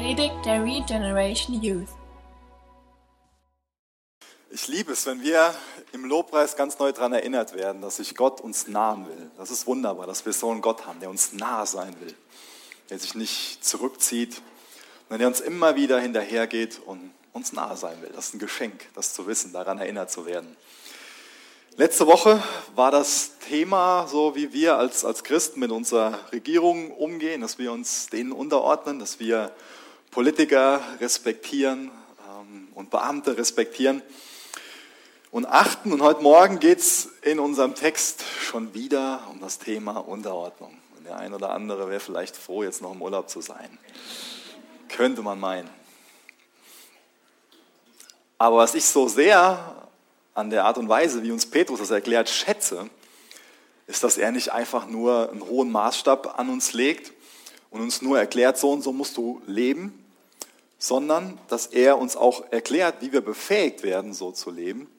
Predigt der Regeneration Youth. Ich liebe es, wenn wir im Lobpreis ganz neu daran erinnert werden, dass sich Gott uns nahen will. Das ist wunderbar, dass wir so einen Gott haben, der uns nah sein will, der sich nicht zurückzieht, sondern der uns immer wieder hinterhergeht und uns nahe sein will. Das ist ein Geschenk, das zu wissen, daran erinnert zu werden. Letzte Woche war das Thema, so wie wir als, als Christen mit unserer Regierung umgehen, dass wir uns denen unterordnen, dass wir Politiker respektieren ähm, und Beamte respektieren und achten. Und heute Morgen geht es in unserem Text schon wieder um das Thema Unterordnung. Und der ein oder andere wäre vielleicht froh, jetzt noch im Urlaub zu sein. Könnte man meinen. Aber was ich so sehr an der Art und Weise, wie uns Petrus das erklärt, schätze, ist, dass er nicht einfach nur einen hohen Maßstab an uns legt und uns nur erklärt, so und so musst du leben, sondern dass er uns auch erklärt, wie wir befähigt werden, so zu leben.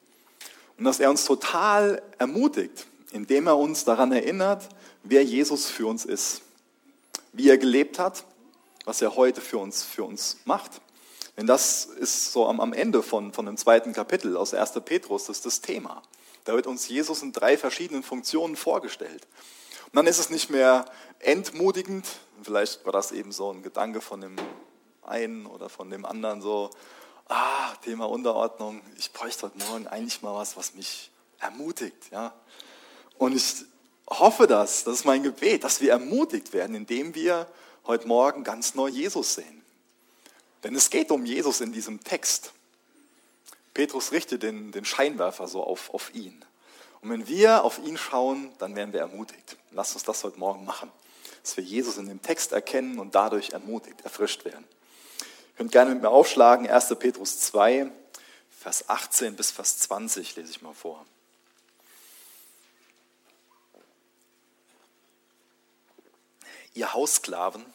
Und dass er uns total ermutigt, indem er uns daran erinnert, wer Jesus für uns ist, wie er gelebt hat, was er heute für uns, für uns macht denn das ist so am, am Ende von, von dem zweiten Kapitel aus 1. Petrus, das ist das Thema. Da wird uns Jesus in drei verschiedenen Funktionen vorgestellt. Und dann ist es nicht mehr entmutigend, vielleicht war das eben so ein Gedanke von dem einen oder von dem anderen so, ah, Thema Unterordnung, ich bräuchte heute Morgen eigentlich mal was, was mich ermutigt. Ja? Und ich hoffe das, das ist mein Gebet, dass wir ermutigt werden, indem wir heute Morgen ganz neu Jesus sehen. Denn es geht um Jesus in diesem Text. Petrus richtet den, den Scheinwerfer so auf, auf ihn. Und wenn wir auf ihn schauen, dann werden wir ermutigt. Lasst uns das heute Morgen machen. Dass wir Jesus in dem Text erkennen und dadurch ermutigt, erfrischt werden. Könnt gerne mit mir aufschlagen, 1. Petrus 2, Vers 18 bis Vers 20 lese ich mal vor. Ihr Haussklaven,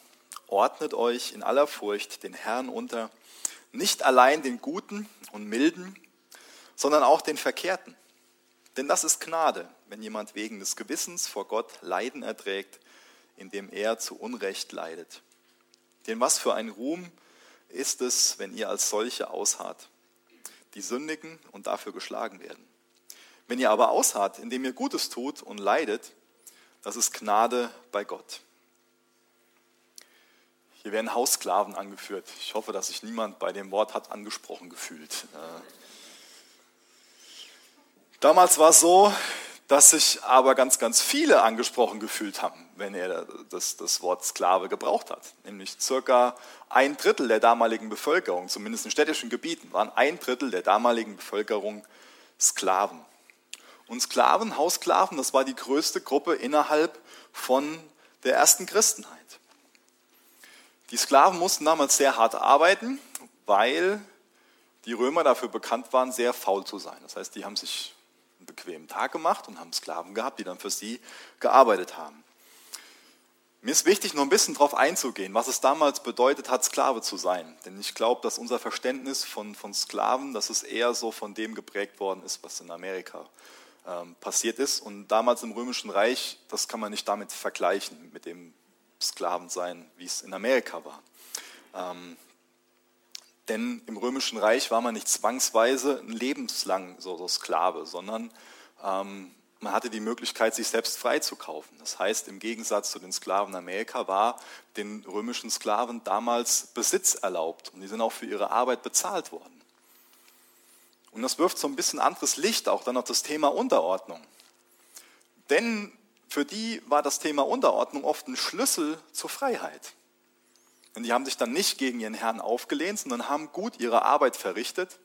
ordnet euch in aller Furcht den Herrn unter, nicht allein den Guten und Milden, sondern auch den Verkehrten. Denn das ist Gnade, wenn jemand wegen des Gewissens vor Gott Leiden erträgt, indem er zu Unrecht leidet. Denn was für ein Ruhm ist es, wenn ihr als solche ausharrt, die sündigen und dafür geschlagen werden. Wenn ihr aber ausharrt, indem ihr Gutes tut und leidet, das ist Gnade bei Gott. Hier werden Haussklaven angeführt. Ich hoffe, dass sich niemand bei dem Wort hat angesprochen gefühlt. Äh, damals war es so, dass sich aber ganz, ganz viele angesprochen gefühlt haben, wenn er das, das Wort Sklave gebraucht hat. Nämlich circa ein Drittel der damaligen Bevölkerung, zumindest in städtischen Gebieten, waren ein Drittel der damaligen Bevölkerung Sklaven. Und Sklaven, Haussklaven, das war die größte Gruppe innerhalb von der ersten Christenheit. Die Sklaven mussten damals sehr hart arbeiten, weil die Römer dafür bekannt waren, sehr faul zu sein. Das heißt, die haben sich bequemen Tag gemacht und haben Sklaven gehabt, die dann für sie gearbeitet haben. Mir ist wichtig, noch ein bisschen darauf einzugehen, was es damals bedeutet hat, Sklave zu sein. Denn ich glaube, dass unser Verständnis von, von Sklaven, dass es eher so von dem geprägt worden ist, was in Amerika ähm, passiert ist. Und damals im Römischen Reich, das kann man nicht damit vergleichen, mit dem Sklaven sein, wie es in Amerika war. Ähm, denn im Römischen Reich war man nicht zwangsweise lebenslang so, so Sklave, sondern ähm, man hatte die Möglichkeit, sich selbst freizukaufen. Das heißt, im Gegensatz zu den Sklaven Amerika war den römischen Sklaven damals Besitz erlaubt und die sind auch für ihre Arbeit bezahlt worden. Und das wirft so ein bisschen anderes Licht auch dann auf das Thema Unterordnung. Denn für die war das Thema Unterordnung oft ein Schlüssel zur Freiheit. Denn die haben sich dann nicht gegen ihren Herrn aufgelehnt, sondern haben gut ihre Arbeit verrichtet,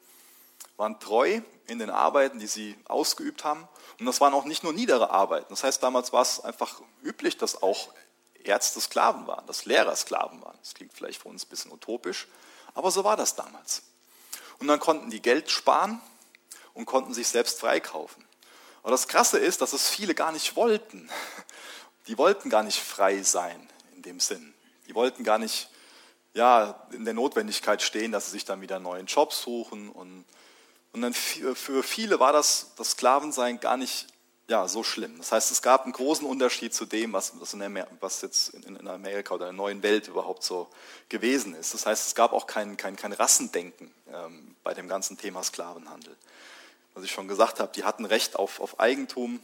waren treu in den Arbeiten, die sie ausgeübt haben. Und das waren auch nicht nur niedere Arbeiten. Das heißt, damals war es einfach üblich, dass auch Ärzte Sklaven waren, dass Lehrer Sklaven waren. Das klingt vielleicht für uns ein bisschen utopisch, aber so war das damals. Und dann konnten die Geld sparen und konnten sich selbst freikaufen. Aber das Krasse ist, dass es viele gar nicht wollten. Die wollten gar nicht frei sein in dem Sinn. Die wollten gar nicht ja, in der Notwendigkeit stehen, dass sie sich dann wieder neuen Jobs suchen. Und, und dann für viele war das, das Sklavensein gar nicht, ja, so schlimm. Das heißt, es gab einen großen Unterschied zu dem, was, was jetzt in Amerika oder in der neuen Welt überhaupt so gewesen ist. Das heißt, es gab auch kein, kein, kein Rassendenken ähm, bei dem ganzen Thema Sklavenhandel. Was ich schon gesagt habe, die hatten Recht auf, auf Eigentum.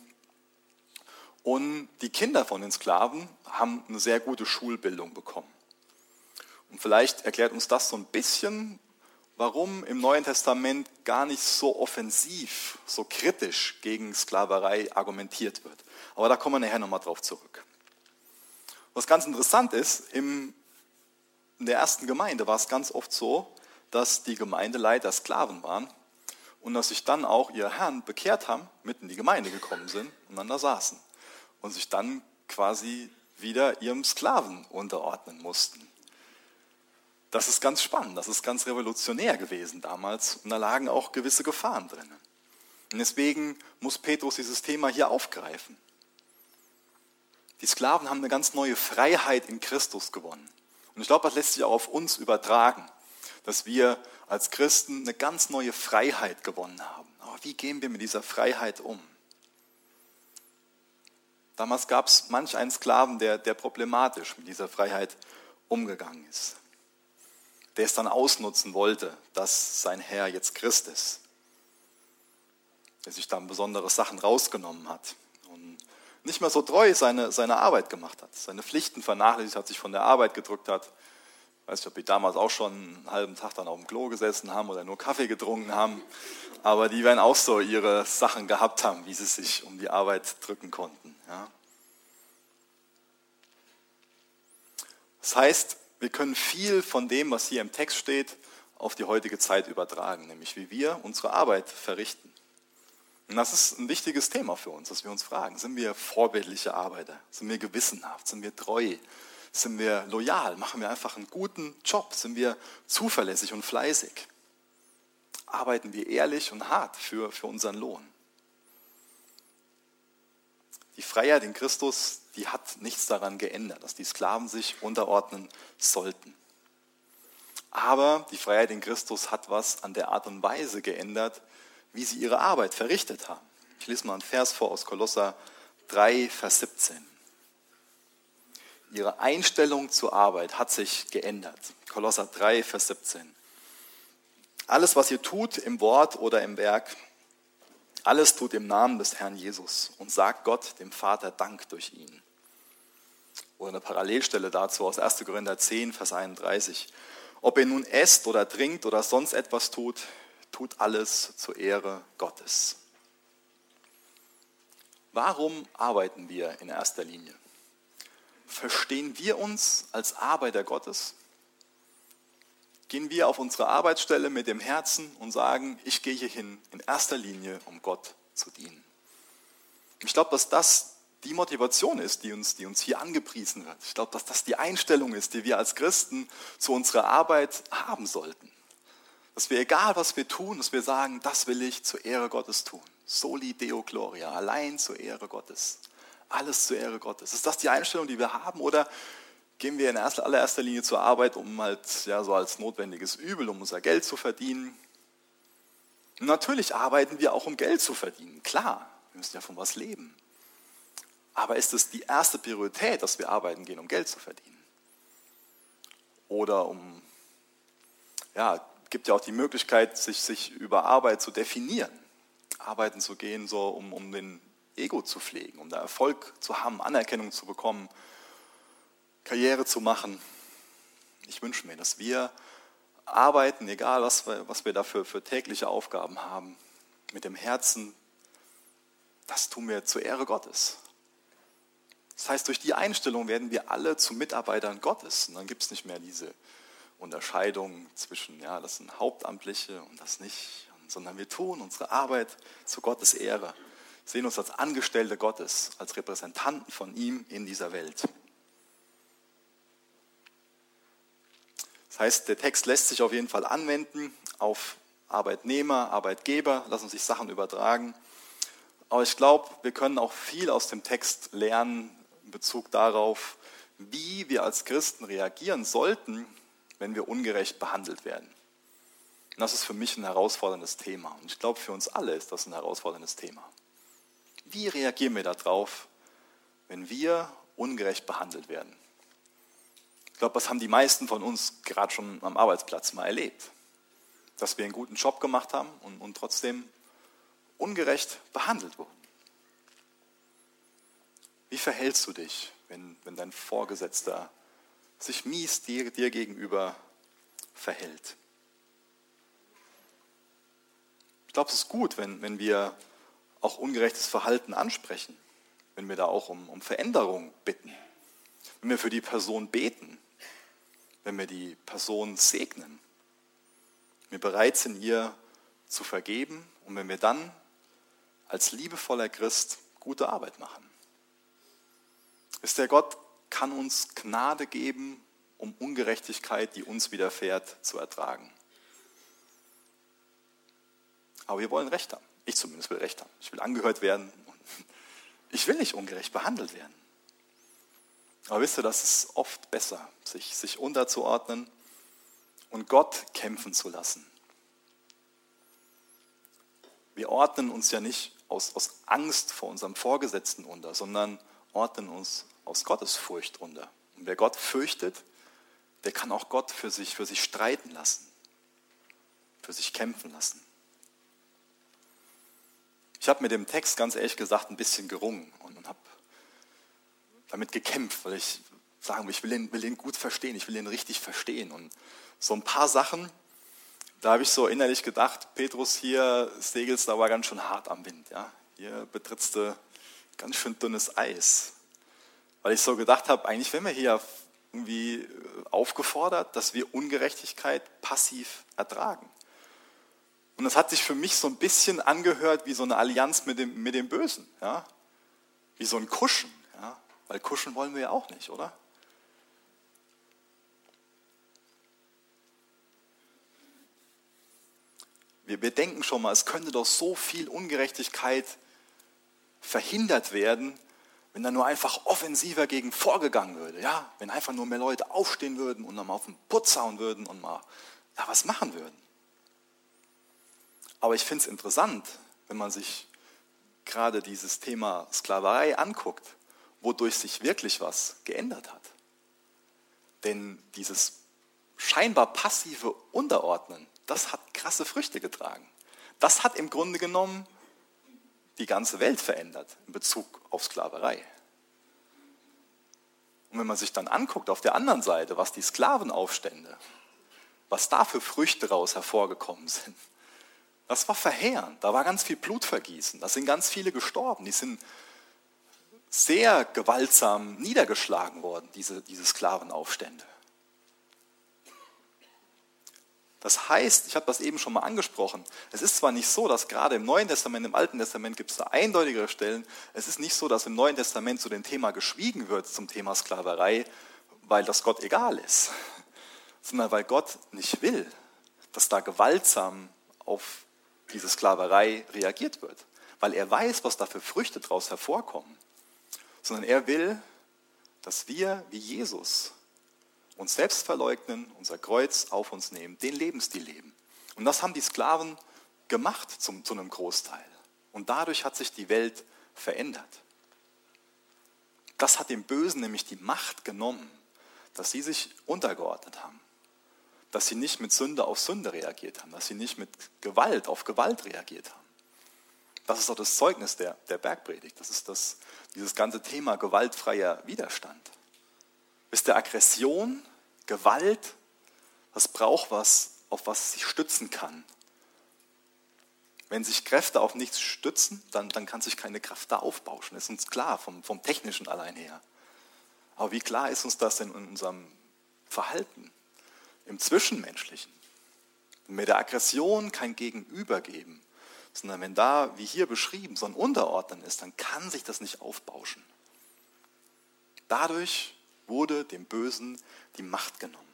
Und die Kinder von den Sklaven haben eine sehr gute Schulbildung bekommen. Und vielleicht erklärt uns das so ein bisschen, warum im Neuen Testament gar nicht so offensiv, so kritisch gegen Sklaverei argumentiert wird. Aber da kommen wir nachher nochmal drauf zurück. Was ganz interessant ist, im, in der ersten Gemeinde war es ganz oft so, dass die Gemeindeleiter Sklaven waren und dass sich dann auch ihr Herrn bekehrt haben, mitten in die Gemeinde gekommen sind und dann da saßen und sich dann quasi wieder ihrem Sklaven unterordnen mussten. Das ist ganz spannend, das ist ganz revolutionär gewesen damals und da lagen auch gewisse Gefahren drin. Und deswegen muss Petrus dieses Thema hier aufgreifen. Die Sklaven haben eine ganz neue Freiheit in Christus gewonnen. Und ich glaube, das lässt sich auch auf uns übertragen, dass wir als Christen eine ganz neue Freiheit gewonnen haben. Aber wie gehen wir mit dieser Freiheit um? Damals gab es manch einen Sklaven, der, der problematisch mit dieser Freiheit umgegangen ist der es dann ausnutzen wollte, dass sein Herr jetzt Christ ist. Der sich dann besondere Sachen rausgenommen hat und nicht mehr so treu seine, seine Arbeit gemacht hat, seine Pflichten vernachlässigt hat, sich von der Arbeit gedrückt hat. Ich weiß nicht, ob die damals auch schon einen halben Tag dann auf dem Klo gesessen haben oder nur Kaffee getrunken haben, aber die werden auch so ihre Sachen gehabt haben, wie sie sich um die Arbeit drücken konnten. Ja. Das heißt, wir können viel von dem, was hier im Text steht, auf die heutige Zeit übertragen, nämlich wie wir unsere Arbeit verrichten. Und das ist ein wichtiges Thema für uns, dass wir uns fragen, sind wir vorbildliche Arbeiter? Sind wir gewissenhaft? Sind wir treu? Sind wir loyal? Machen wir einfach einen guten Job? Sind wir zuverlässig und fleißig? Arbeiten wir ehrlich und hart für, für unseren Lohn? Die Freiheit in Christus, die hat nichts daran geändert, dass die Sklaven sich unterordnen sollten. Aber die Freiheit in Christus hat was an der Art und Weise geändert, wie sie ihre Arbeit verrichtet haben. Ich lese mal einen Vers vor aus Kolosser 3, Vers 17. Ihre Einstellung zur Arbeit hat sich geändert. Kolosser 3, Vers 17. Alles, was ihr tut im Wort oder im Werk, alles tut im Namen des Herrn Jesus und sagt Gott, dem Vater, Dank durch ihn. Oder eine Parallelstelle dazu aus 1. Korinther 10, Vers 31. Ob ihr nun esst oder trinkt oder sonst etwas tut, tut alles zur Ehre Gottes. Warum arbeiten wir in erster Linie? Verstehen wir uns als Arbeiter Gottes? gehen wir auf unsere Arbeitsstelle mit dem Herzen und sagen, ich gehe hier hin in erster Linie, um Gott zu dienen. Ich glaube, dass das die Motivation ist, die uns, die uns hier angepriesen wird. Ich glaube, dass das die Einstellung ist, die wir als Christen zu unserer Arbeit haben sollten. Dass wir, egal was wir tun, dass wir sagen, das will ich zur Ehre Gottes tun. Soli Deo Gloria, allein zur Ehre Gottes. Alles zur Ehre Gottes. Ist das die Einstellung, die wir haben? Oder gehen wir in allererster Linie zur Arbeit, um halt ja, so als notwendiges Übel, um unser Geld zu verdienen. Natürlich arbeiten wir auch, um Geld zu verdienen. Klar, wir müssen ja von was leben. Aber ist es die erste Priorität, dass wir arbeiten gehen, um Geld zu verdienen? Oder um, ja, gibt ja auch die Möglichkeit, sich, sich über Arbeit zu definieren. Arbeiten zu gehen, so um, um den Ego zu pflegen, um da Erfolg zu haben, Anerkennung zu bekommen Karriere zu machen. Ich wünsche mir, dass wir arbeiten, egal was wir, was wir dafür für tägliche Aufgaben haben, mit dem Herzen, das tun wir zur Ehre Gottes. Das heißt, durch die Einstellung werden wir alle zu Mitarbeitern Gottes. Und dann gibt es nicht mehr diese Unterscheidung zwischen, ja, das sind Hauptamtliche und das nicht, sondern wir tun unsere Arbeit zu Gottes Ehre, sehen uns als Angestellte Gottes, als Repräsentanten von ihm in dieser Welt. Das heißt, der Text lässt sich auf jeden Fall anwenden auf Arbeitnehmer, Arbeitgeber, lassen sich Sachen übertragen. Aber ich glaube, wir können auch viel aus dem Text lernen in Bezug darauf, wie wir als Christen reagieren sollten, wenn wir ungerecht behandelt werden. Und das ist für mich ein herausforderndes Thema. Und ich glaube, für uns alle ist das ein herausforderndes Thema. Wie reagieren wir darauf, wenn wir ungerecht behandelt werden? Ich glaube, das haben die meisten von uns gerade schon am Arbeitsplatz mal erlebt. Dass wir einen guten Job gemacht haben und, und trotzdem ungerecht behandelt wurden. Wie verhältst du dich, wenn, wenn dein Vorgesetzter sich mies dir, dir gegenüber verhält? Ich glaube, es ist gut, wenn, wenn wir auch ungerechtes Verhalten ansprechen, wenn wir da auch um, um Veränderung bitten, wenn wir für die Person beten, wenn wir die Person segnen, wenn wir bereit sind, ihr zu vergeben und wenn wir dann als liebevoller Christ gute Arbeit machen. Ist der Gott kann uns Gnade geben, um Ungerechtigkeit, die uns widerfährt, zu ertragen. Aber wir wollen Recht haben. Ich zumindest will Recht haben. Ich will angehört werden. Ich will nicht ungerecht behandelt werden. Aber wisst ihr, das ist oft besser, sich, sich unterzuordnen und Gott kämpfen zu lassen. Wir ordnen uns ja nicht aus, aus Angst vor unserem Vorgesetzten unter, sondern ordnen uns aus Gottesfurcht unter. Und wer Gott fürchtet, der kann auch Gott für sich, für sich streiten lassen, für sich kämpfen lassen. Ich habe mit dem Text ganz ehrlich gesagt ein bisschen gerungen und, und habe damit gekämpft, weil ich sagen will, ich will ihn, will ihn gut verstehen, ich will ihn richtig verstehen. Und so ein paar Sachen, da habe ich so innerlich gedacht, Petrus, hier segelst du aber ganz schön hart am Wind. Ja? Hier betrittst du ganz schön dünnes Eis. Weil ich so gedacht habe, eigentlich werden wir hier irgendwie aufgefordert, dass wir Ungerechtigkeit passiv ertragen. Und das hat sich für mich so ein bisschen angehört wie so eine Allianz mit dem, mit dem Bösen. Ja? Wie so ein Kuschen. Ja? Weil kuschen wollen wir ja auch nicht, oder? Wir, wir denken schon mal, es könnte doch so viel Ungerechtigkeit verhindert werden, wenn da nur einfach offensiver gegen vorgegangen würde. Ja? Wenn einfach nur mehr Leute aufstehen würden und mal auf den Putz hauen würden und mal ja, was machen würden. Aber ich finde es interessant, wenn man sich gerade dieses Thema Sklaverei anguckt, wodurch sich wirklich was geändert hat. Denn dieses scheinbar passive Unterordnen, das hat krasse Früchte getragen. Das hat im Grunde genommen die ganze Welt verändert in Bezug auf Sklaverei. Und wenn man sich dann anguckt auf der anderen Seite, was die Sklavenaufstände, was da für Früchte raus hervorgekommen sind, das war verheerend. Da war ganz viel Blutvergießen. Da sind ganz viele gestorben. Die sind sehr gewaltsam niedergeschlagen worden, diese, diese Sklavenaufstände. Das heißt, ich habe das eben schon mal angesprochen, es ist zwar nicht so, dass gerade im Neuen Testament, im Alten Testament gibt es da eindeutigere Stellen, es ist nicht so, dass im Neuen Testament zu dem Thema geschwiegen wird, zum Thema Sklaverei, weil das Gott egal ist, sondern weil Gott nicht will, dass da gewaltsam auf diese Sklaverei reagiert wird, weil er weiß, was da für Früchte daraus hervorkommen, sondern er will, dass wir wie Jesus uns selbst verleugnen, unser Kreuz auf uns nehmen, den Lebensstil leben. Und das haben die Sklaven gemacht zum, zu einem Großteil. Und dadurch hat sich die Welt verändert. Das hat dem Bösen nämlich die Macht genommen, dass sie sich untergeordnet haben. Dass sie nicht mit Sünde auf Sünde reagiert haben, dass sie nicht mit Gewalt auf Gewalt reagiert haben. Das ist doch das Zeugnis der, der Bergpredigt. Das ist das, dieses ganze Thema gewaltfreier Widerstand. Wisst ihr, Aggression, Gewalt, das braucht was, auf was es sich stützen kann. Wenn sich Kräfte auf nichts stützen, dann, dann kann sich keine Kraft da aufbauschen. Ist uns klar, vom, vom Technischen allein her. Aber wie klar ist uns das denn in unserem Verhalten, im Zwischenmenschlichen? Wenn wir der Aggression kein Gegenüber geben, sondern wenn da, wie hier beschrieben, so ein Unterordnen ist, dann kann sich das nicht aufbauschen. Dadurch wurde dem Bösen die Macht genommen.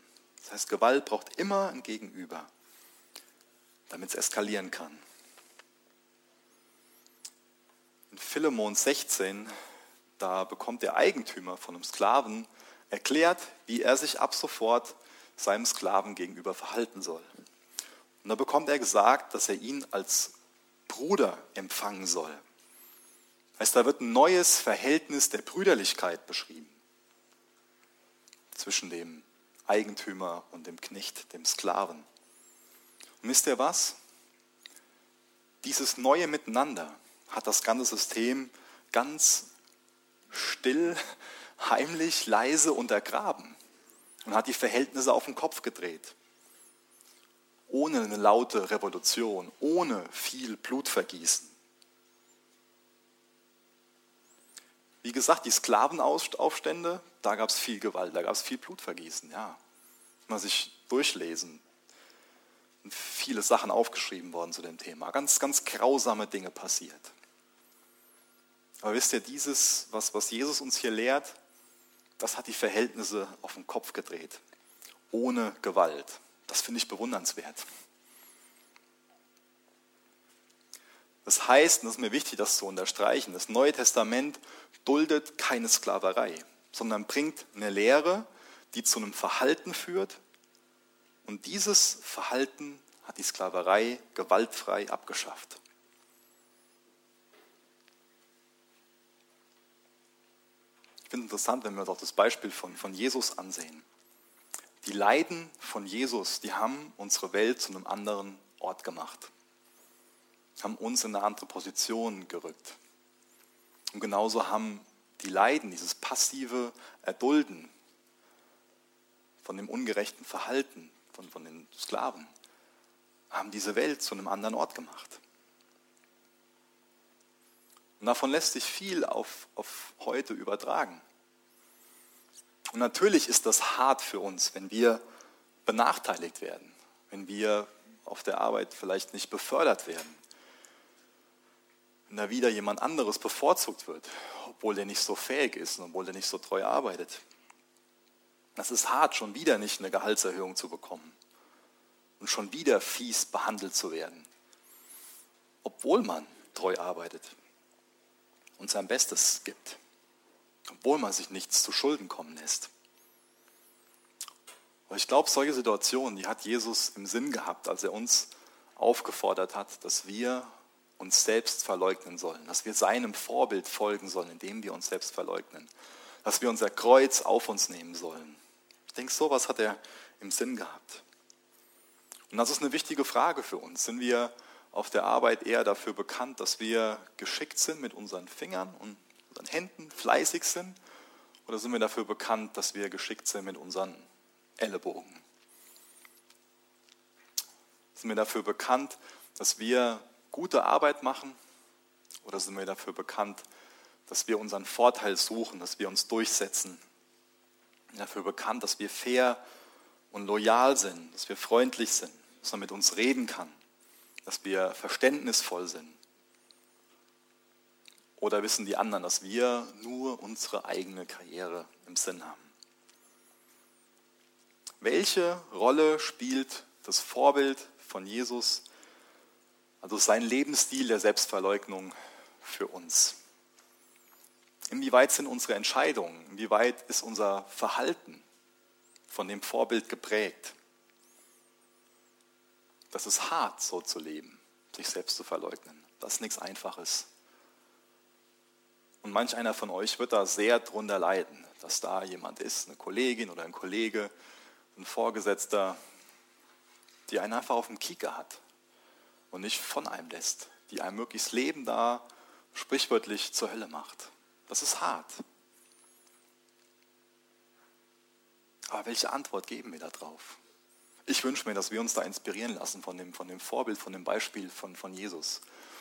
Das heißt, Gewalt braucht immer ein Gegenüber, damit es eskalieren kann. In Philemon 16, da bekommt der Eigentümer von einem Sklaven erklärt, wie er sich ab sofort seinem Sklaven gegenüber verhalten soll. Und da bekommt er gesagt, dass er ihn als Bruder empfangen soll. Heißt, da wird ein neues Verhältnis der Brüderlichkeit beschrieben zwischen dem Eigentümer und dem Knecht, dem Sklaven. Und wisst ihr was? Dieses neue Miteinander hat das ganze System ganz still, heimlich, leise untergraben und hat die Verhältnisse auf den Kopf gedreht. Ohne eine laute Revolution, ohne viel Blutvergießen. Wie gesagt, die Sklavenaufstände, da gab es viel Gewalt, da gab es viel Blutvergießen, ja. Mal sich durchlesen. Und viele Sachen aufgeschrieben worden zu dem Thema. Ganz, ganz grausame Dinge passiert. Aber wisst ihr, dieses, was, was Jesus uns hier lehrt, das hat die Verhältnisse auf den Kopf gedreht. Ohne Gewalt. Das finde ich bewundernswert. Das heißt, und das ist mir wichtig, das zu unterstreichen, das Neue Testament duldet keine Sklaverei, sondern bringt eine Lehre, die zu einem Verhalten führt. Und dieses Verhalten hat die Sklaverei gewaltfrei abgeschafft. Ich finde es interessant, wenn wir uns auch das Beispiel von, von Jesus ansehen. Die Leiden von Jesus, die haben unsere Welt zu einem anderen Ort gemacht, haben uns in eine andere Position gerückt. Und genauso haben die Leiden, dieses passive Erdulden von dem ungerechten Verhalten von, von den Sklaven, haben diese Welt zu einem anderen Ort gemacht. Und davon lässt sich viel auf, auf heute übertragen. Und natürlich ist das hart für uns, wenn wir benachteiligt werden, wenn wir auf der Arbeit vielleicht nicht befördert werden, wenn da wieder jemand anderes bevorzugt wird, obwohl der nicht so fähig ist und obwohl der nicht so treu arbeitet. Das ist hart, schon wieder nicht eine Gehaltserhöhung zu bekommen und schon wieder fies behandelt zu werden, obwohl man treu arbeitet und sein Bestes gibt, obwohl man sich nichts zu Schulden kommen lässt. Aber ich glaube, solche Situationen, die hat Jesus im Sinn gehabt, als er uns aufgefordert hat, dass wir uns selbst verleugnen sollen, dass wir seinem Vorbild folgen sollen, indem wir uns selbst verleugnen, dass wir unser Kreuz auf uns nehmen sollen. Ich denke, sowas hat er im Sinn gehabt. Und das ist eine wichtige Frage für uns. Sind wir auf der Arbeit eher dafür bekannt, dass wir geschickt sind mit unseren Fingern und unseren Händen, fleißig sind? Oder sind wir dafür bekannt, dass wir geschickt sind mit unseren Ellenbogen? Sind wir dafür bekannt, dass wir gute Arbeit machen? Oder sind wir dafür bekannt, dass wir unseren Vorteil suchen, dass wir uns durchsetzen? Dafür bekannt, dass wir fair und loyal sind, dass wir freundlich sind, dass man mit uns reden kann, dass wir verständnisvoll sind? Oder wissen die anderen, dass wir nur unsere eigene Karriere im Sinn haben? Welche Rolle spielt das Vorbild von Jesus, also sein Lebensstil der Selbstverleugnung für uns? Inwieweit sind unsere Entscheidungen, inwieweit ist unser Verhalten von dem Vorbild geprägt? Das ist hart, so zu leben, sich selbst zu verleugnen. Das ist nichts Einfaches. Und manch einer von euch wird da sehr drunter leiden, dass da jemand ist, eine Kollegin oder ein Kollege, ein Vorgesetzter, die einen einfach auf dem Kieker hat und nicht von einem lässt, die einem möglichst Leben da sprichwörtlich zur Hölle macht. Das ist hart. Aber welche Antwort geben wir da drauf? Ich wünsche mir, dass wir uns da inspirieren lassen von dem, von dem Vorbild, von dem Beispiel von, von Jesus.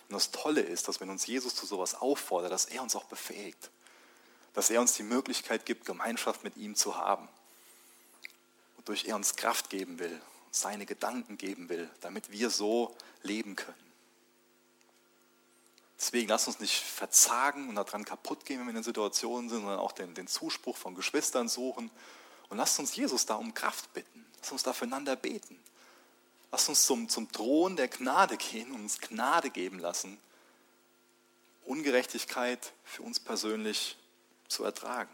Und das Tolle ist, dass wenn uns Jesus zu sowas auffordert, dass er uns auch befähigt. Dass er uns die Möglichkeit gibt, Gemeinschaft mit ihm zu haben. Wodurch er uns Kraft geben will, seine Gedanken geben will, damit wir so leben können. Deswegen lasst uns nicht verzagen und daran kaputt gehen, wenn wir in Situationen sind, sondern auch den, den Zuspruch von Geschwistern suchen. Und lasst uns Jesus da um Kraft bitten. Lass uns da füreinander beten. Lass uns zum, zum Thron der Gnade gehen und uns Gnade geben lassen, Ungerechtigkeit für uns persönlich zu ertragen.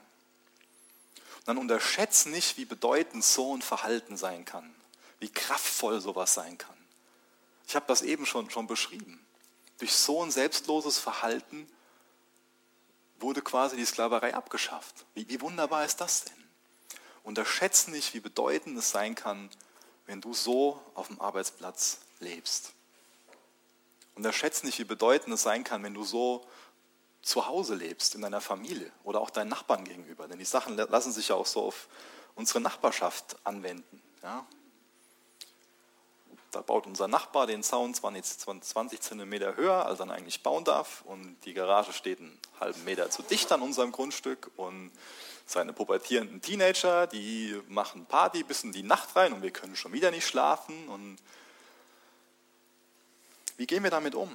Und dann unterschätzt nicht, wie bedeutend so ein Verhalten sein kann, wie kraftvoll sowas sein kann. Ich habe das eben schon, schon beschrieben. Durch so ein selbstloses Verhalten wurde quasi die Sklaverei abgeschafft. Wie, wie wunderbar ist das denn? Unterschätze nicht, wie bedeutend es sein kann, wenn du so auf dem Arbeitsplatz lebst. Unterschätze nicht, wie bedeutend es sein kann, wenn du so zu Hause lebst, in deiner Familie oder auch deinen Nachbarn gegenüber. Denn die Sachen lassen sich ja auch so auf unsere Nachbarschaft anwenden. Ja? Da baut unser Nachbar den Zaun 20, 20 Zentimeter höher, als er eigentlich bauen darf. Und die Garage steht einen halben Meter zu dicht an unserem Grundstück. Und seine pubertierenden Teenager, die machen Party bis in die Nacht rein und wir können schon wieder nicht schlafen. Und wie gehen wir damit um?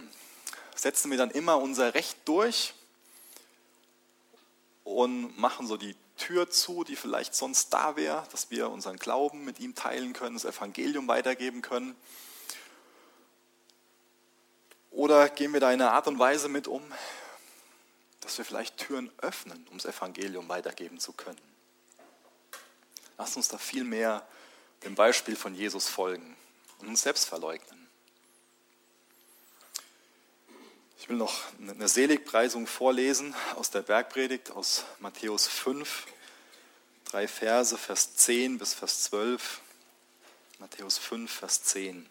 Setzen wir dann immer unser Recht durch und machen so die Tür zu, die vielleicht sonst da wäre, dass wir unseren Glauben mit ihm teilen können, das Evangelium weitergeben können? Oder gehen wir da in einer Art und Weise mit um, dass wir vielleicht Türen öffnen, um das Evangelium weitergeben zu können? Lasst uns da viel mehr dem Beispiel von Jesus folgen und uns selbst verleugnen. Ich will noch eine Seligpreisung vorlesen aus der Bergpredigt aus Matthäus 5, drei Verse, Vers 10 bis Vers 12. Matthäus 5, Vers 10.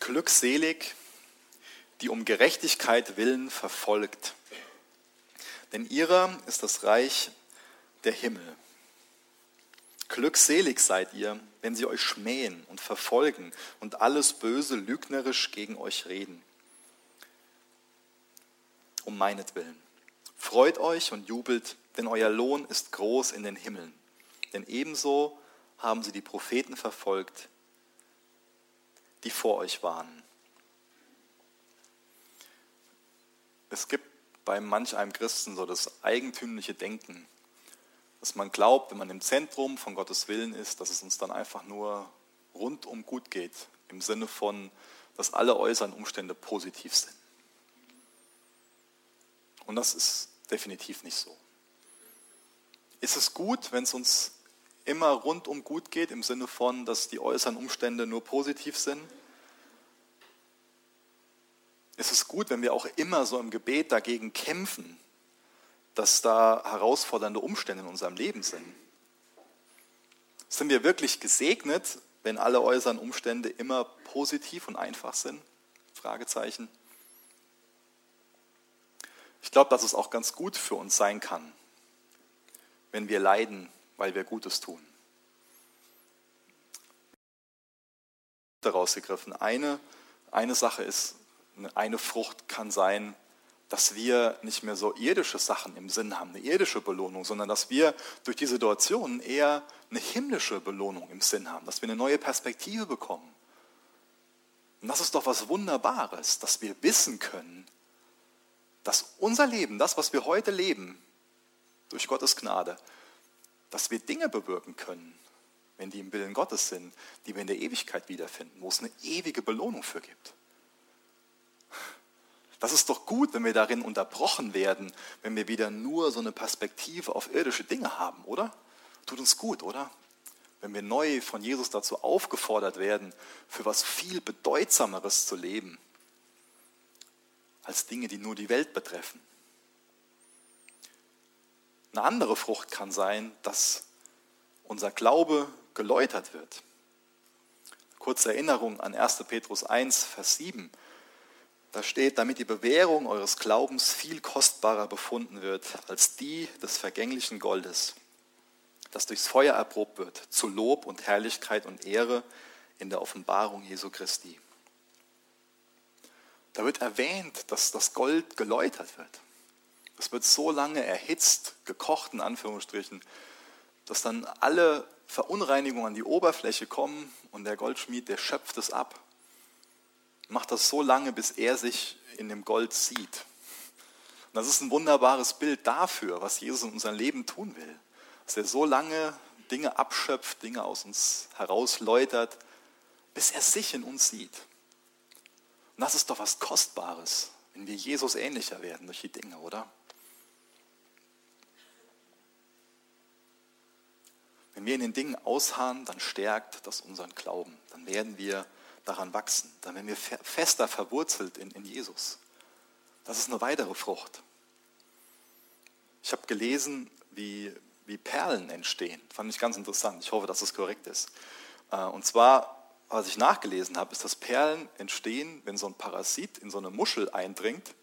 Glückselig, die um Gerechtigkeit willen verfolgt, denn ihrer ist das Reich der Himmel. Glückselig seid ihr, wenn sie euch schmähen und verfolgen und alles Böse lügnerisch gegen euch reden. Um meinetwillen. Freut euch und jubelt, denn euer Lohn ist groß in den Himmeln. Denn ebenso haben sie die Propheten verfolgt, die vor euch waren. Es gibt bei manch einem Christen so das eigentümliche Denken, dass man glaubt, wenn man im Zentrum von Gottes Willen ist, dass es uns dann einfach nur rundum gut geht, im Sinne von, dass alle äußeren Umstände positiv sind. Und das ist definitiv nicht so. Ist es gut, wenn es uns immer rundum gut geht, im Sinne von, dass die äußeren Umstände nur positiv sind? Ist es gut, wenn wir auch immer so im Gebet dagegen kämpfen, dass da herausfordernde Umstände in unserem Leben sind? Sind wir wirklich gesegnet, wenn alle äußeren Umstände immer positiv und einfach sind? Fragezeichen. Ich glaube, dass es auch ganz gut für uns sein kann, wenn wir leiden, weil wir Gutes tun. Daraus gegriffen. Eine, eine Sache ist, eine Frucht kann sein, dass wir nicht mehr so irdische Sachen im Sinn haben, eine irdische Belohnung, sondern dass wir durch die Situation eher eine himmlische Belohnung im Sinn haben, dass wir eine neue Perspektive bekommen. Und das ist doch was Wunderbares, dass wir wissen können, dass unser Leben, das, was wir heute leben, durch Gottes Gnade, dass wir Dinge bewirken können, wenn die im Willen Gottes sind, die wir in der Ewigkeit wiederfinden, wo es eine ewige Belohnung für gibt. Das ist doch gut, wenn wir darin unterbrochen werden, wenn wir wieder nur so eine Perspektive auf irdische Dinge haben, oder? Tut uns gut, oder? Wenn wir neu von Jesus dazu aufgefordert werden, für was viel Bedeutsameres zu leben, als Dinge, die nur die Welt betreffen. Eine andere Frucht kann sein, dass unser Glaube geläutert wird. Kurze Erinnerung an 1. Petrus 1, Vers 7. Da steht, damit die Bewährung eures Glaubens viel kostbarer befunden wird als die des vergänglichen Goldes, das durchs Feuer erprobt wird, zu Lob und Herrlichkeit und Ehre in der Offenbarung Jesu Christi. Da wird erwähnt, dass das Gold geläutert wird. Es wird so lange erhitzt, gekocht in Anführungsstrichen, dass dann alle Verunreinigungen an die Oberfläche kommen und der Goldschmied, der schöpft es ab macht das so lange, bis er sich in dem Gold sieht. Und das ist ein wunderbares Bild dafür, was Jesus in unserem Leben tun will. Dass er so lange Dinge abschöpft, Dinge aus uns herausläutert, bis er sich in uns sieht. Und das ist doch was Kostbares, wenn wir Jesus ähnlicher werden durch die Dinge, oder? Wenn wir in den Dingen ausharren, dann stärkt das unseren Glauben. Dann werden wir daran wachsen, dann werden wir fester verwurzelt in, in Jesus. Das ist eine weitere Frucht. Ich habe gelesen, wie, wie Perlen entstehen. Fand ich ganz interessant. Ich hoffe, dass es korrekt ist. Äh, und zwar, was ich nachgelesen habe, ist, dass Perlen entstehen, wenn so ein Parasit in so eine Muschel eindringt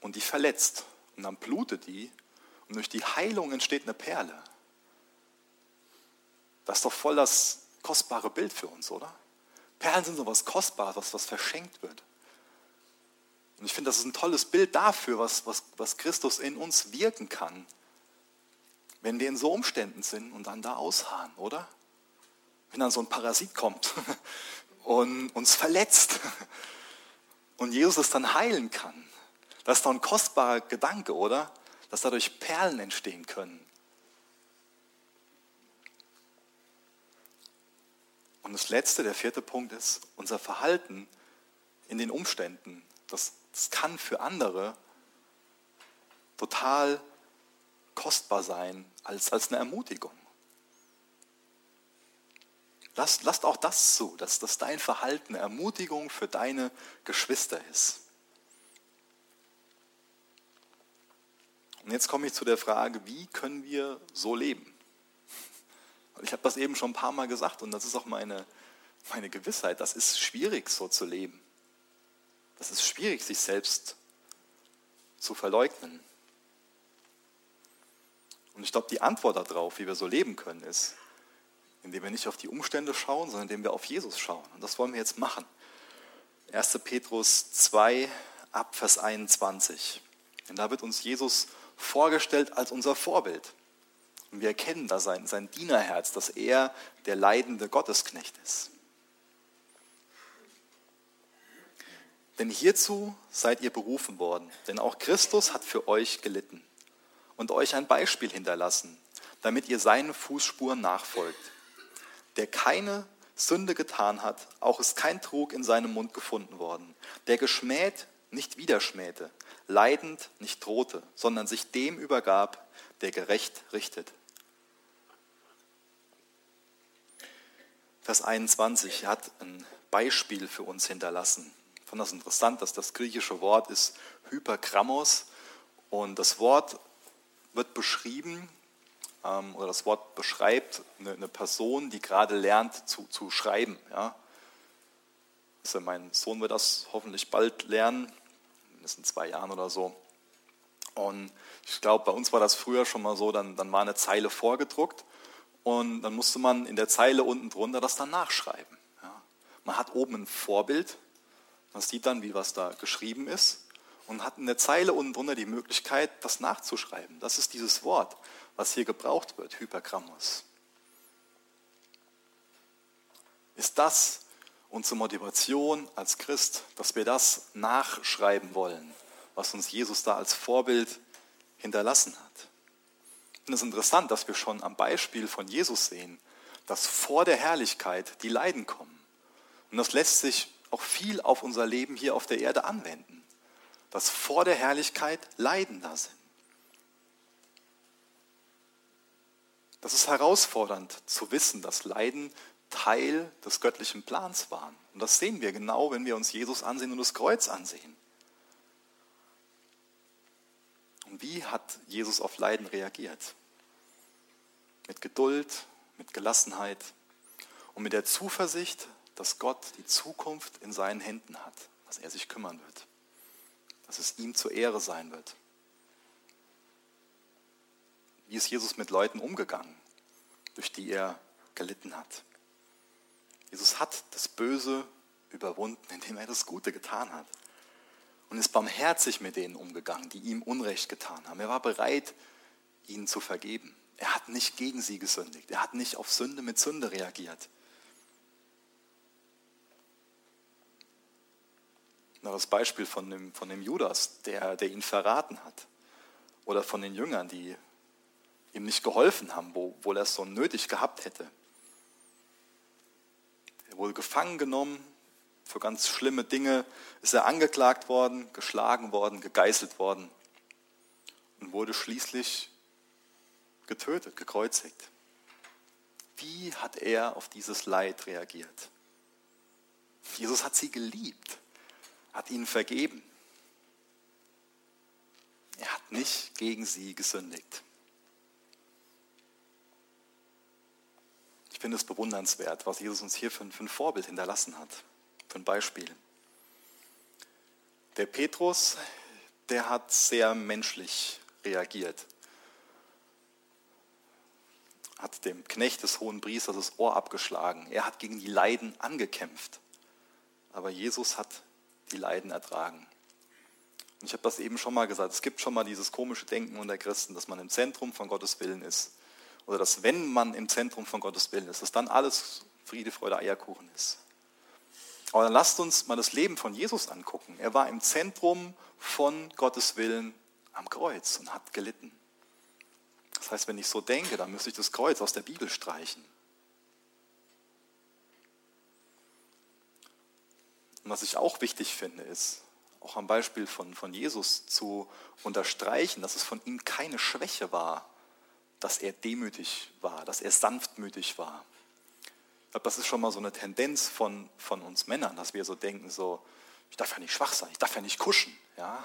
und die verletzt. Und dann blutet die und durch die Heilung entsteht eine Perle. Das ist doch voll das kostbare Bild für uns, oder? Perlen sind so was Kostbares, was, was verschenkt wird. Und ich finde, das ist ein tolles Bild dafür, was, was, was Christus in uns wirken kann, wenn wir in so Umständen sind und dann da ausharren, oder? Wenn dann so ein Parasit kommt und uns verletzt und Jesus es dann heilen kann. Das ist doch ein kostbarer Gedanke, oder? Dass dadurch Perlen entstehen können. Und das letzte, der vierte Punkt ist, unser Verhalten in den Umständen, das, das kann für andere total kostbar sein als, als eine Ermutigung. Lasst, lasst auch das zu, dass, dass dein Verhalten Ermutigung für deine Geschwister ist. Und jetzt komme ich zu der Frage, wie können wir so leben? Ich habe das eben schon ein paar Mal gesagt und das ist auch meine, meine Gewissheit. Das ist schwierig, so zu leben. Das ist schwierig, sich selbst zu verleugnen. Und ich glaube, die Antwort darauf, wie wir so leben können, ist, indem wir nicht auf die Umstände schauen, sondern indem wir auf Jesus schauen. Und das wollen wir jetzt machen. 1. Petrus 2 ab Vers 21. Denn da wird uns Jesus vorgestellt als unser Vorbild. Und wir erkennen da sein, sein Dienerherz, dass er der leidende Gottesknecht ist. Denn hierzu seid ihr berufen worden, denn auch Christus hat für euch gelitten und euch ein Beispiel hinterlassen, damit ihr seinen Fußspuren nachfolgt. Der keine Sünde getan hat, auch ist kein Trug in seinem Mund gefunden worden, der geschmäht nicht widerschmähte, leidend nicht drohte, sondern sich dem übergab, der gerecht richtet. Vers 21 hat ein Beispiel für uns hinterlassen. Ich fand das interessant, dass das griechische Wort ist Hypergrammos und das Wort wird beschrieben ähm, oder das Wort beschreibt eine, Person, die gerade lernt zu, zu schreiben. Ja. Also mein Sohn wird das hoffentlich bald lernen, mindestens zwei Jahren oder so. Und ich glaube, bei uns war das früher schon mal so, dann, dann war eine Zeile vorgedruckt und dann musste man in der Zeile unten drunter das dann nachschreiben. Ja. Man hat oben ein Vorbild, man sieht dann, wie was da geschrieben ist und hat in der Zeile unten drunter die Möglichkeit, das nachzuschreiben. Das ist dieses Wort, was hier gebraucht wird, Hypergrammos. Ist das unsere Motivation als Christ, dass wir das nachschreiben wollen, was uns Jesus da als Vorbild hinterlassen hat? Und es ist interessant, dass wir schon am Beispiel von Jesus sehen, dass vor der Herrlichkeit die Leiden kommen. Und das lässt sich auch viel auf unser Leben hier auf der Erde anwenden. Dass vor der Herrlichkeit Leiden da sind. Das ist herausfordernd zu wissen, dass Leiden Teil des göttlichen Plans waren. Und das sehen wir genau, wenn wir uns Jesus ansehen und das Kreuz ansehen. Und wie hat Jesus auf Leiden reagiert? mit Geduld, mit Gelassenheit und mit der Zuversicht, dass Gott die Zukunft in seinen Händen hat, dass er sich kümmern wird, dass es ihm zur Ehre sein wird. Wie ist Jesus mit Leuten umgegangen, durch die er gelitten hat? Jesus hat das Böse überwunden, indem er das Gute getan hat. Und ist barmherzig mit denen umgegangen, die ihm Unrecht getan haben. Er war bereit, ihnen zu vergeben. Er hat nicht gegen sie gesündigt. Er hat nicht auf Sünde mit Sünde reagiert. Noch das Beispiel von dem, von dem Judas, der, der ihn verraten hat. Oder von den Jüngern, die ihm nicht geholfen haben, obwohl er es so nötig gehabt hätte. Er wurde gefangen genommen, für ganz schlimme Dinge ist er angeklagt worden, geschlagen worden, gegeißelt worden und wurde schließlich getötet, gekreuzigt. Wie hat er auf dieses Leid reagiert? Jesus hat sie geliebt, hat ihnen vergeben. Er hat nicht gegen sie gesündigt. Ich finde es bewundernswert, was Jesus uns hier für ein, Vorbild hinterlassen hat, für ein Beispiel. Der Petrus, der hat sehr menschlich reagiert. Hat dem Knecht des hohen Priesters das Ohr abgeschlagen. Er hat gegen die Leiden angekämpft. Aber Jesus hat die Leiden ertragen. Und ich habe das eben schon mal gesagt, es gibt schon mal dieses komische Denken unter Christen, dass man im Zentrum von Gottes Willen ist. Oder dass wenn man im Zentrum von Gottes Willen ist, dass dann alles Friede, Freude, Eierkuchen ist. Aber dann lasst uns mal das Leben von Jesus angucken. Er war im Zentrum von Gottes Willen am Kreuz und hat gelitten. Das heißt, wenn ich so denke, dann müsste ich das Kreuz aus der Bibel streichen. Und was ich auch wichtig finde, ist, auch am Beispiel von, von Jesus zu unterstreichen, dass es von ihm keine Schwäche war, dass er demütig war, dass er sanftmütig war. Ich glaube, das ist schon mal so eine Tendenz von, von uns Männern, dass wir so denken, so, ich darf ja nicht schwach sein, ich darf ja nicht kuschen. Ja?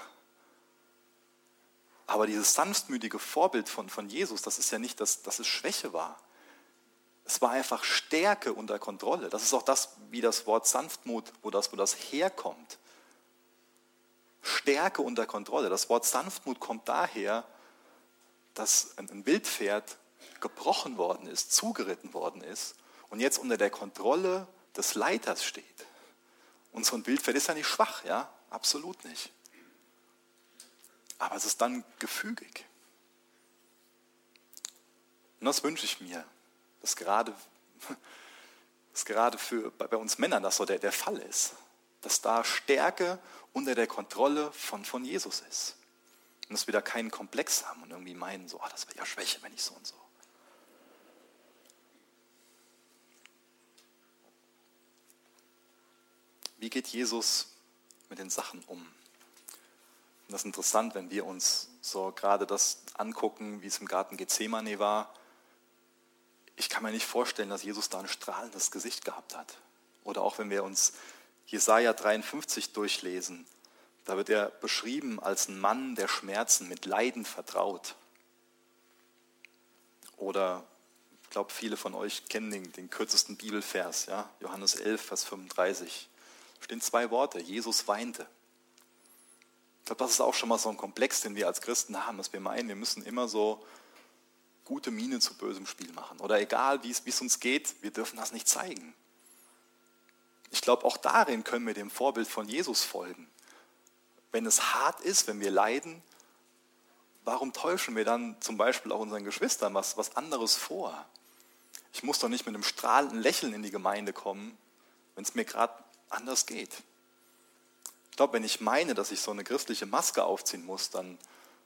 Aber dieses sanftmütige Vorbild von, von Jesus, das ist ja nicht, dass, dass es Schwäche war. Es war einfach Stärke unter Kontrolle. Das ist auch das, wie das Wort Sanftmut, wo das, wo das herkommt. Stärke unter Kontrolle. Das Wort Sanftmut kommt daher, dass ein Wildpferd gebrochen worden ist, zugeritten worden ist und jetzt unter der Kontrolle des Leiters steht. Und so ein Wildpferd ist ja nicht schwach, ja, absolut nicht. Aber es ist dann gefügig. Und das wünsche ich mir, dass gerade, dass gerade für, bei uns Männern das so der, der Fall ist dass da Stärke unter der Kontrolle von, von Jesus ist. Und dass wir da keinen Komplex haben und irgendwie meinen, so, oh, das wäre ja Schwäche, wenn ich so und so. Wie geht Jesus mit den Sachen um? Und das ist interessant, wenn wir uns so gerade das angucken, wie es im Garten Gethsemane war. Ich kann mir nicht vorstellen, dass Jesus da ein strahlendes Gesicht gehabt hat. Oder auch wenn wir uns Jesaja 53 durchlesen, da wird er beschrieben als ein Mann der Schmerzen, mit Leiden vertraut. Oder ich glaube, viele von euch kennen den, den kürzesten Bibelvers, ja? Johannes 11, Vers 35. Stehen zwei Worte, Jesus weinte. Ich glaube, das ist auch schon mal so ein Komplex, den wir als Christen haben, dass wir meinen, wir müssen immer so gute Miene zu bösem Spiel machen. Oder egal, wie es uns geht, wir dürfen das nicht zeigen. Ich glaube, auch darin können wir dem Vorbild von Jesus folgen. Wenn es hart ist, wenn wir leiden, warum täuschen wir dann zum Beispiel auch unseren Geschwistern was, was anderes vor? Ich muss doch nicht mit einem strahlenden Lächeln in die Gemeinde kommen, wenn es mir gerade anders geht. Ich glaube, wenn ich meine, dass ich so eine christliche Maske aufziehen muss, dann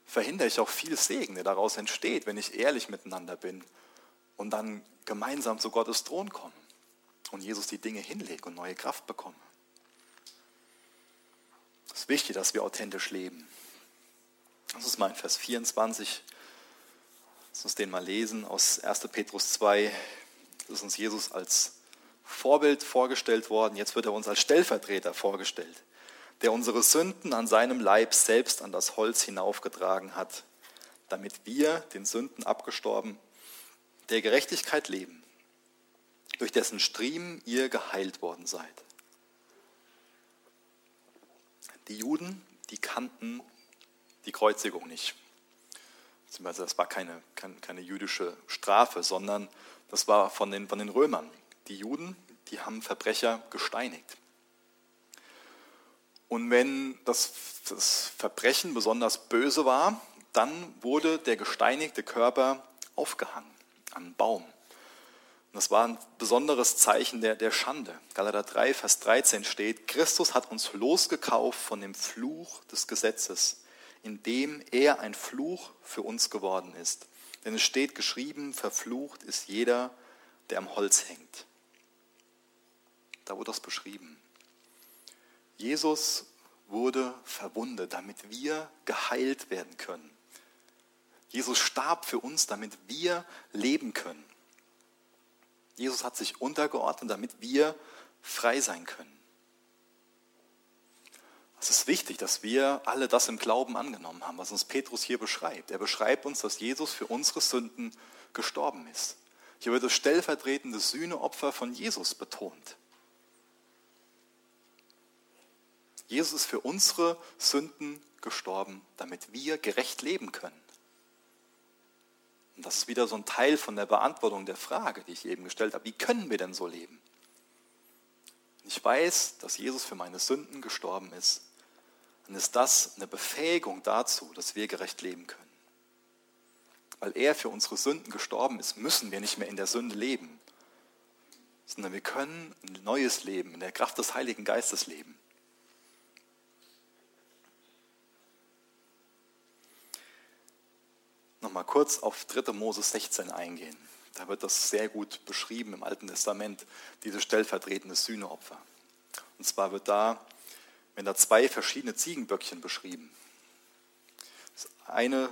verhindere ich auch viel Segen, der daraus entsteht, wenn ich ehrlich miteinander bin und dann gemeinsam zu Gottes Thron komme und Jesus die Dinge hinlegt und neue Kraft bekommen. Es ist wichtig, dass wir authentisch leben. Das ist mein Vers 24. Lass uns den mal lesen aus 1. Petrus 2. Das ist uns Jesus als Vorbild vorgestellt worden. Jetzt wird er uns als Stellvertreter vorgestellt, der unsere Sünden an seinem Leib selbst an das Holz hinaufgetragen hat, damit wir, den Sünden abgestorben, der Gerechtigkeit leben durch dessen Striemen ihr geheilt worden seid. Die Juden, die kannten die Kreuzigung nicht. Beziehungsweise das war keine, keine, keine jüdische Strafe, sondern das war von den, von den Römern. Die Juden, die haben Verbrecher gesteinigt. Und wenn das, das Verbrechen besonders böse war, dann wurde der gesteinigte Körper aufgehangen an einen Baum. Und das war ein besonderes Zeichen der, der Schande. Galater 3, Vers 13 steht, Christus hat uns losgekauft von dem Fluch des Gesetzes, indem er ein Fluch für uns geworden ist. Denn es steht geschrieben, verflucht ist jeder, der am Holz hängt. Da wurde das beschrieben. Jesus wurde verwundet, damit wir geheilt werden können. Jesus starb für uns, damit wir leben können. Jesus hat sich untergeordnet, damit wir frei sein können. Es ist wichtig, dass wir alle das im Glauben angenommen haben, was uns Petrus hier beschreibt. Er beschreibt uns, dass Jesus für unsere Sünden gestorben ist. Hier wird das stellvertretende Sühneopfer von Jesus betont. Jesus ist für unsere Sünden gestorben, damit wir gerecht leben können. Und das ist wieder so ein Teil von der Beantwortung der Frage, die ich eben gestellt habe. Wie können wir denn so leben? Ich weiß, dass Jesus für meine Sünden gestorben ist. Dann ist das eine Befähigung dazu, dass wir gerecht leben können. Weil er für unsere Sünden gestorben ist, müssen wir nicht mehr in der Sünde leben, sondern wir können ein neues Leben in der Kraft des Heiligen Geistes leben. Nochmal kurz auf 3. Mose 16 eingehen. Da wird das sehr gut beschrieben im Alten Testament, dieses stellvertretende Sühneopfer. Und zwar wird da, wenn da zwei verschiedene Ziegenböckchen beschrieben. Das eine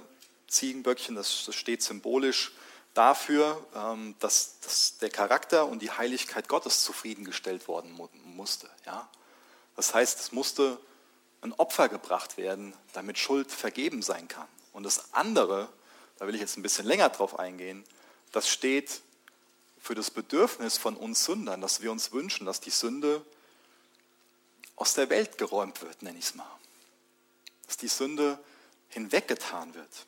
Ziegenböckchen, das steht symbolisch dafür, ähm, dass, der Charakter und die Heiligkeit Gottes zufriedengestellt worden musste. Das heißt, es musste ein Opfer gebracht werden, damit Schuld vergeben sein kann. Und das andere, da will ich jetzt ein bisschen länger drauf eingehen, das steht für das Bedürfnis von uns Sündern, dass wir uns wünschen, dass die Sünde aus der Welt geräumt wird, nenne ich es mal. Dass die Sünde hinweggetan wird.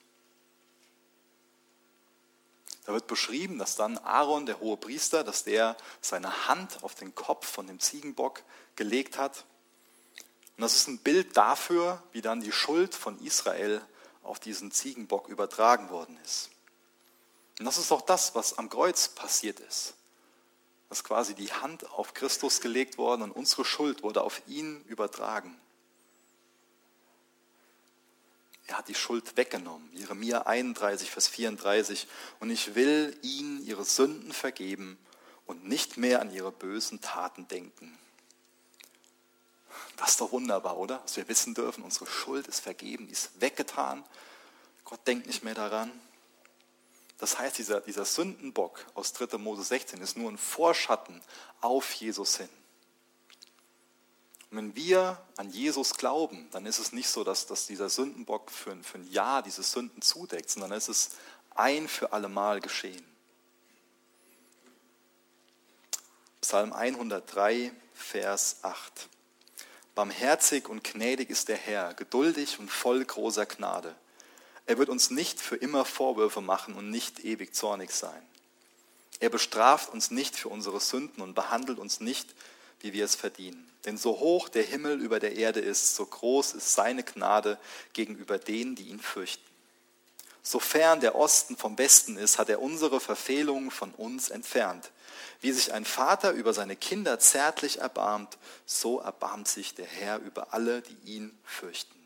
Da wird beschrieben, dass dann Aaron, der hohe Priester, dass der seine Hand auf den Kopf von dem Ziegenbock gelegt hat. Und das ist ein Bild dafür, wie dann die Schuld von Israel auf diesen Ziegenbock übertragen worden ist. Und das ist auch das, was am Kreuz passiert ist. Dass quasi die Hand auf Christus gelegt worden und unsere Schuld wurde auf ihn übertragen. Er hat die Schuld weggenommen. Jeremia 31, Vers 34. Und ich will ihnen ihre Sünden vergeben und nicht mehr an ihre bösen Taten denken. Das ist doch wunderbar, oder? Dass wir wissen dürfen, unsere Schuld ist vergeben, die ist weggetan. Gott denkt nicht mehr daran. Das heißt, dieser, dieser Sündenbock aus 3. Mose 16 ist nur ein Vorschatten auf Jesus hin. Und wenn wir an Jesus glauben, dann ist es nicht so, dass, dass dieser Sündenbock für, für ein Jahr diese Sünden zudeckt, sondern es ist ein für allemal geschehen. Psalm 103, Vers 8. Barmherzig und gnädig ist der Herr, geduldig und voll großer Gnade. Er wird uns nicht für immer Vorwürfe machen und nicht ewig zornig sein. Er bestraft uns nicht für unsere Sünden und behandelt uns nicht, wie wir es verdienen. Denn so hoch der Himmel über der Erde ist, so groß ist seine Gnade gegenüber denen, die ihn fürchten. Sofern der Osten vom Westen ist, hat er unsere Verfehlungen von uns entfernt. Wie sich ein Vater über seine Kinder zärtlich erbarmt, so erbarmt sich der Herr über alle, die ihn fürchten.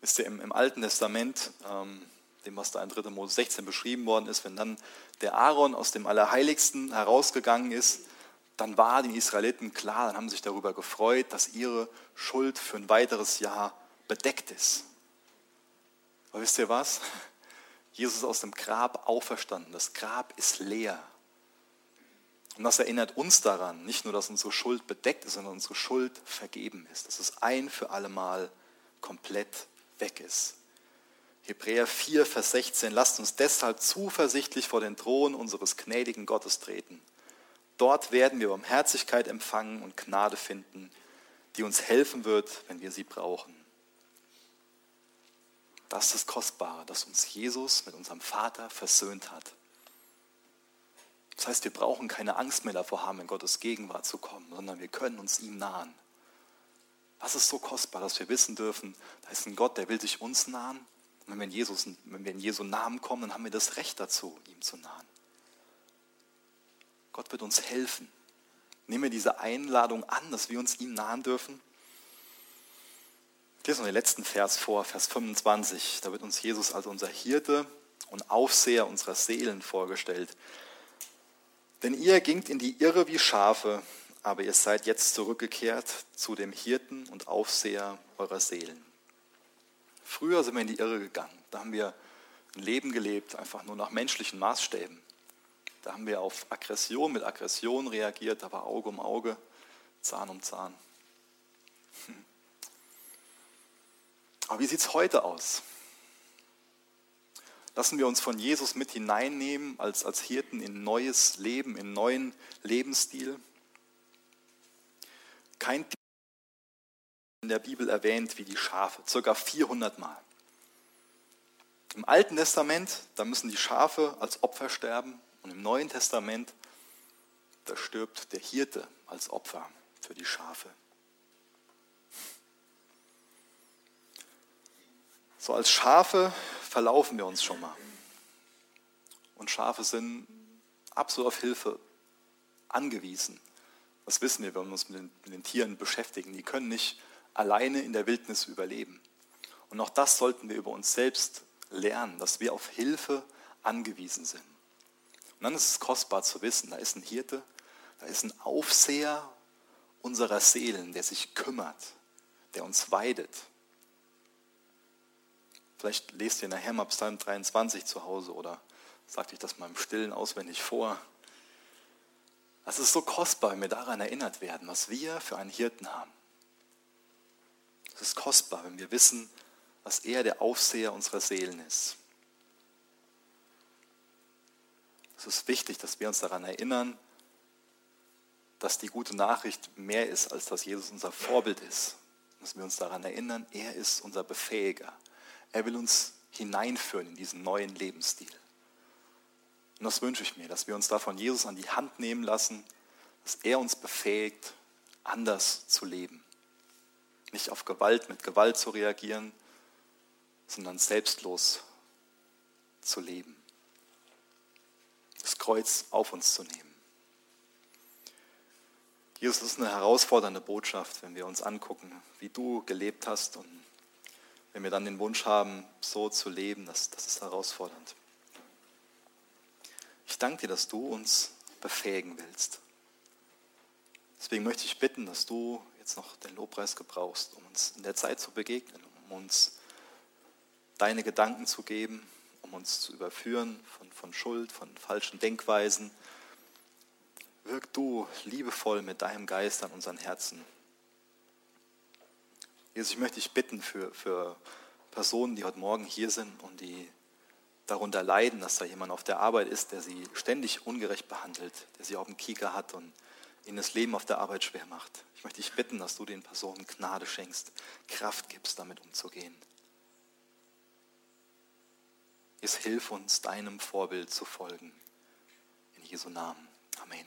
Wisst ihr, im, im Alten Testament, ähm, dem, was da in 3. Mose 16 beschrieben worden ist, wenn dann der Aaron aus dem Allerheiligsten herausgegangen ist, dann war den Israeliten klar, dann haben sie sich darüber gefreut, dass ihre Schuld für ein weiteres Jahr bedeckt ist. Aber wisst ihr was? Jesus ist aus dem Grab auferstanden. Das Grab ist leer. Und das erinnert uns daran, nicht nur, dass unsere Schuld bedeckt ist, sondern unsere Schuld vergeben ist. Dass es ein für alle Mal komplett weg ist. Hebräer 4, Vers 16, lasst uns deshalb zuversichtlich vor den Thron unseres gnädigen Gottes treten. Dort werden wir Barmherzigkeit empfangen und Gnade finden, die uns helfen wird, wenn wir sie brauchen. Das ist das Kostbare, dass uns Jesus mit unserem Vater versöhnt hat. Das heißt, wir brauchen keine Angst mehr davor haben, in Gottes Gegenwart zu kommen, sondern wir können uns ihm nahen. Das ist so kostbar, dass wir wissen dürfen, da ist ein Gott, der will sich uns nahen. Und wenn wir in, Jesus, wenn wir in Jesu Namen kommen, dann haben wir das Recht dazu, ihm zu nahen. Gott wird uns helfen. Nehmen wir diese Einladung an, dass wir uns ihm nahen dürfen. Ich lese noch den letzten Vers vor, Vers 25. Da wird uns Jesus als unser Hirte und Aufseher unserer Seelen vorgestellt. Denn ihr gingt in die Irre wie Schafe, aber ihr seid jetzt zurückgekehrt zu dem Hirten und Aufseher eurer Seelen. Früher sind wir in die Irre gegangen. Da haben wir ein Leben gelebt, einfach nur nach menschlichen Maßstäben. Da haben wir auf Aggression mit Aggression reagiert, da war Auge um Auge, Zahn um Zahn. Hm. Aber wie sieht es heute aus? Lassen wir uns von Jesus mit hineinnehmen als, als Hirten in neues Leben, in neuen Lebensstil. Kein in der Bibel erwähnt wie die Schafe, circa 400 Mal. Im Alten Testament, da müssen die Schafe als Opfer sterben und im Neuen Testament, da stirbt der Hirte als Opfer für die Schafe. So als Schafe verlaufen wir uns schon mal. Und Schafe sind absolut auf Hilfe angewiesen. Das wissen wir, wenn wir uns mit den, mit den Tieren beschäftigen. Die können nicht alleine in der Wildnis überleben. Und auch das sollten wir über uns selbst lernen, dass wir auf Hilfe angewiesen sind. Und dann ist es kostbar zu wissen, da ist ein Hirte, da ist ein Aufseher unserer Seelen, der sich kümmert, der uns weidet. Vielleicht lest ihr nachher mal Psalm 23 zu Hause oder sagt euch das mal im Stillen auswendig vor. Es ist so kostbar, wenn wir daran erinnert werden, was wir für einen Hirten haben. Es ist kostbar, wenn wir wissen, dass er der Aufseher unserer Seelen ist. Es ist wichtig, dass wir uns daran erinnern, dass die gute Nachricht mehr ist, als dass Jesus unser Vorbild ist. Dass wir uns daran erinnern, er ist unser Befähiger. Er will uns hineinführen in diesen neuen Lebensstil. Und das wünsche ich mir, dass wir uns davon Jesus an die Hand nehmen lassen, dass er uns befähigt, anders zu leben. Nicht auf Gewalt mit Gewalt zu reagieren, sondern selbstlos zu leben. Das Kreuz auf uns zu nehmen. Jesus ist eine herausfordernde Botschaft, wenn wir uns angucken, wie du gelebt hast und wenn wir dann den Wunsch haben, so zu leben, das, das ist herausfordernd. Ich danke dir, dass du uns befähigen willst. Deswegen möchte ich bitten, dass du jetzt noch den Lobpreis gebrauchst, um uns in der Zeit zu begegnen, um uns deine Gedanken zu geben, um uns zu überführen von, von Schuld, von falschen Denkweisen. Wirk du liebevoll mit deinem Geist an unseren Herzen. Jesus, ich möchte dich bitten für, für Personen, die heute Morgen hier sind und die darunter leiden, dass da jemand auf der Arbeit ist, der sie ständig ungerecht behandelt, der sie auf dem Kieker hat und ihnen das Leben auf der Arbeit schwer macht. Ich möchte dich bitten, dass du den Personen Gnade schenkst, Kraft gibst, damit umzugehen. Es hilf uns, deinem Vorbild zu folgen. In Jesu Namen. Amen.